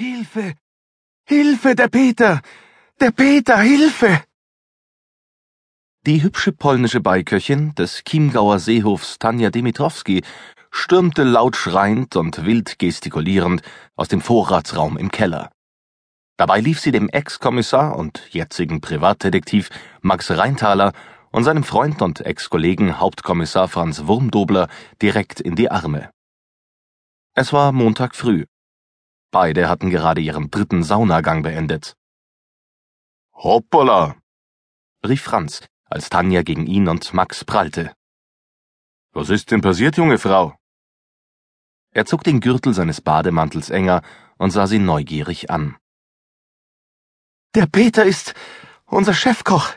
Hilfe! Hilfe, der Peter! Der Peter, Hilfe! Die hübsche polnische Beiköchin des Chiemgauer Seehofs Tanja Dimitrowski stürmte laut schreiend und wild gestikulierend aus dem Vorratsraum im Keller. Dabei lief sie dem Ex-Kommissar und jetzigen Privatdetektiv Max Reintaler und seinem Freund und Ex-Kollegen Hauptkommissar Franz Wurmdobler direkt in die Arme. Es war Montag früh. Beide hatten gerade ihren dritten Saunagang beendet. Hoppala! rief Franz, als Tanja gegen ihn und Max prallte. Was ist denn passiert, junge Frau? Er zog den Gürtel seines Bademantels enger und sah sie neugierig an. Der Peter ist unser Chefkoch,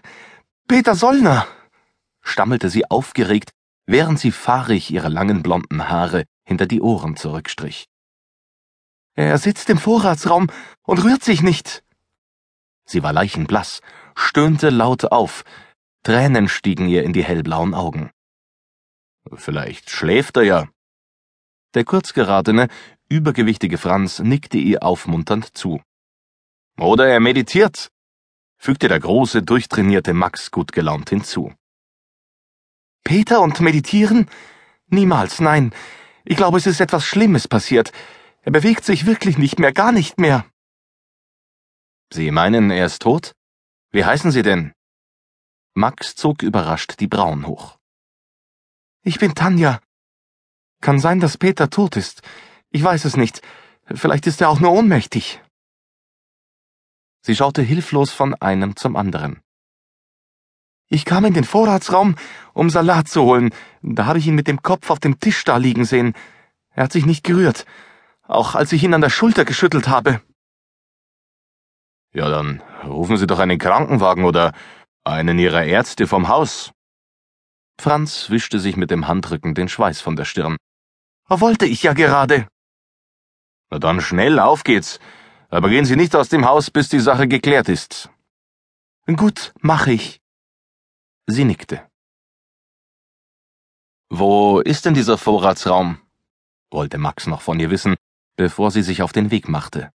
Peter Sollner, stammelte sie aufgeregt, während sie fahrig ihre langen blonden Haare hinter die Ohren zurückstrich. Er sitzt im Vorratsraum und rührt sich nicht. Sie war leichenblass, stöhnte laut auf, Tränen stiegen ihr in die hellblauen Augen. Vielleicht schläft er ja. Der kurzgeratene, übergewichtige Franz nickte ihr aufmunternd zu. Oder er meditiert, fügte der große, durchtrainierte Max gut gelaunt hinzu. Peter und meditieren? Niemals, nein. Ich glaube, es ist etwas Schlimmes passiert. Er bewegt sich wirklich nicht mehr, gar nicht mehr. Sie meinen, er ist tot? Wie heißen Sie denn? Max zog überrascht die Brauen hoch. Ich bin Tanja. Kann sein, dass Peter tot ist. Ich weiß es nicht. Vielleicht ist er auch nur ohnmächtig. Sie schaute hilflos von einem zum anderen. Ich kam in den Vorratsraum, um Salat zu holen. Da habe ich ihn mit dem Kopf auf dem Tisch da liegen sehen. Er hat sich nicht gerührt, auch als ich ihn an der Schulter geschüttelt habe. Ja, dann rufen Sie doch einen Krankenwagen oder einen Ihrer Ärzte vom Haus. Franz wischte sich mit dem Handrücken den Schweiß von der Stirn. Wollte ich ja gerade. Na dann schnell, auf geht's. Aber gehen Sie nicht aus dem Haus, bis die Sache geklärt ist. Gut, mach ich. Sie nickte. Wo ist denn dieser Vorratsraum? wollte Max noch von ihr wissen, bevor sie sich auf den Weg machte.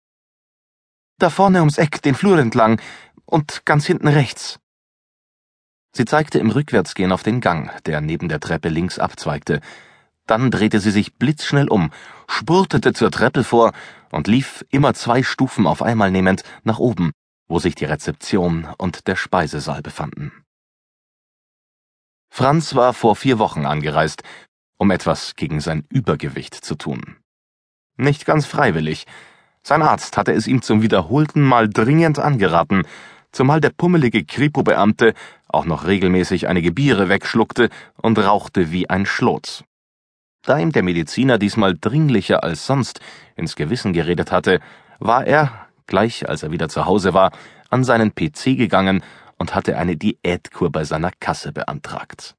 Da vorne ums Eck, den Flur entlang und ganz hinten rechts. Sie zeigte im Rückwärtsgehen auf den Gang, der neben der Treppe links abzweigte. Dann drehte sie sich blitzschnell um, spurtete zur Treppe vor und lief, immer zwei Stufen auf einmal nehmend, nach oben, wo sich die Rezeption und der Speisesaal befanden. Franz war vor vier Wochen angereist, um etwas gegen sein Übergewicht zu tun. Nicht ganz freiwillig. Sein Arzt hatte es ihm zum wiederholten Mal dringend angeraten, zumal der pummelige Kripo-Beamte auch noch regelmäßig einige Biere wegschluckte und rauchte wie ein Schlotz. Da ihm der Mediziner diesmal dringlicher als sonst ins Gewissen geredet hatte, war er, gleich als er wieder zu Hause war, an seinen PC gegangen und hatte eine Diätkur bei seiner Kasse beantragt.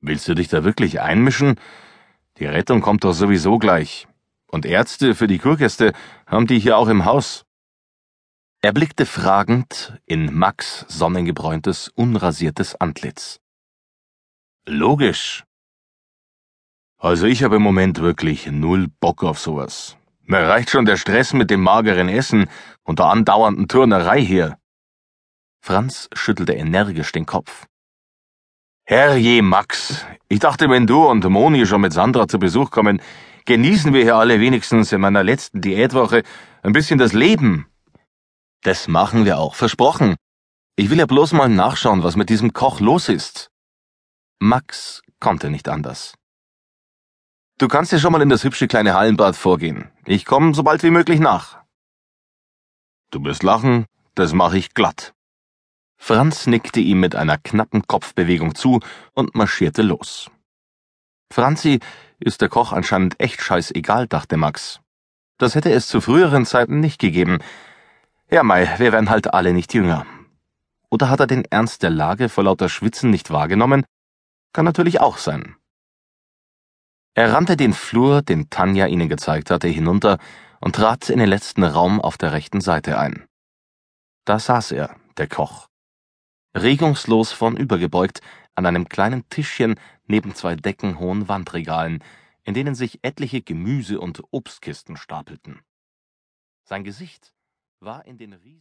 Willst du dich da wirklich einmischen? Die Rettung kommt doch sowieso gleich. Und Ärzte für die Kurgäste haben die hier auch im Haus. Er blickte fragend in Max sonnengebräuntes, unrasiertes Antlitz. Logisch, also ich habe im Moment wirklich null Bock auf sowas. Mir reicht schon der Stress mit dem mageren Essen und der andauernden Turnerei hier. Franz schüttelte energisch den Kopf. Herrje, Max, ich dachte, wenn du und Moni schon mit Sandra zu Besuch kommen, genießen wir hier alle wenigstens in meiner letzten Diätwoche ein bisschen das Leben. Das machen wir auch, versprochen. Ich will ja bloß mal nachschauen, was mit diesem Koch los ist. Max konnte nicht anders. Du kannst ja schon mal in das hübsche kleine Hallenbad vorgehen. Ich komme so bald wie möglich nach. Du wirst lachen, das mache ich glatt. Franz nickte ihm mit einer knappen Kopfbewegung zu und marschierte los. Franzi ist der Koch anscheinend echt scheißegal, dachte Max. Das hätte es zu früheren Zeiten nicht gegeben. Ja, Mai, wir werden halt alle nicht jünger. Oder hat er den Ernst der Lage vor lauter Schwitzen nicht wahrgenommen? Kann natürlich auch sein. Er rannte den Flur, den Tanja ihnen gezeigt hatte, hinunter und trat in den letzten Raum auf der rechten Seite ein. Da saß er, der Koch. Regungslos vornübergebeugt an einem kleinen Tischchen neben zwei deckenhohen Wandregalen, in denen sich etliche Gemüse- und Obstkisten stapelten. Sein Gesicht war in den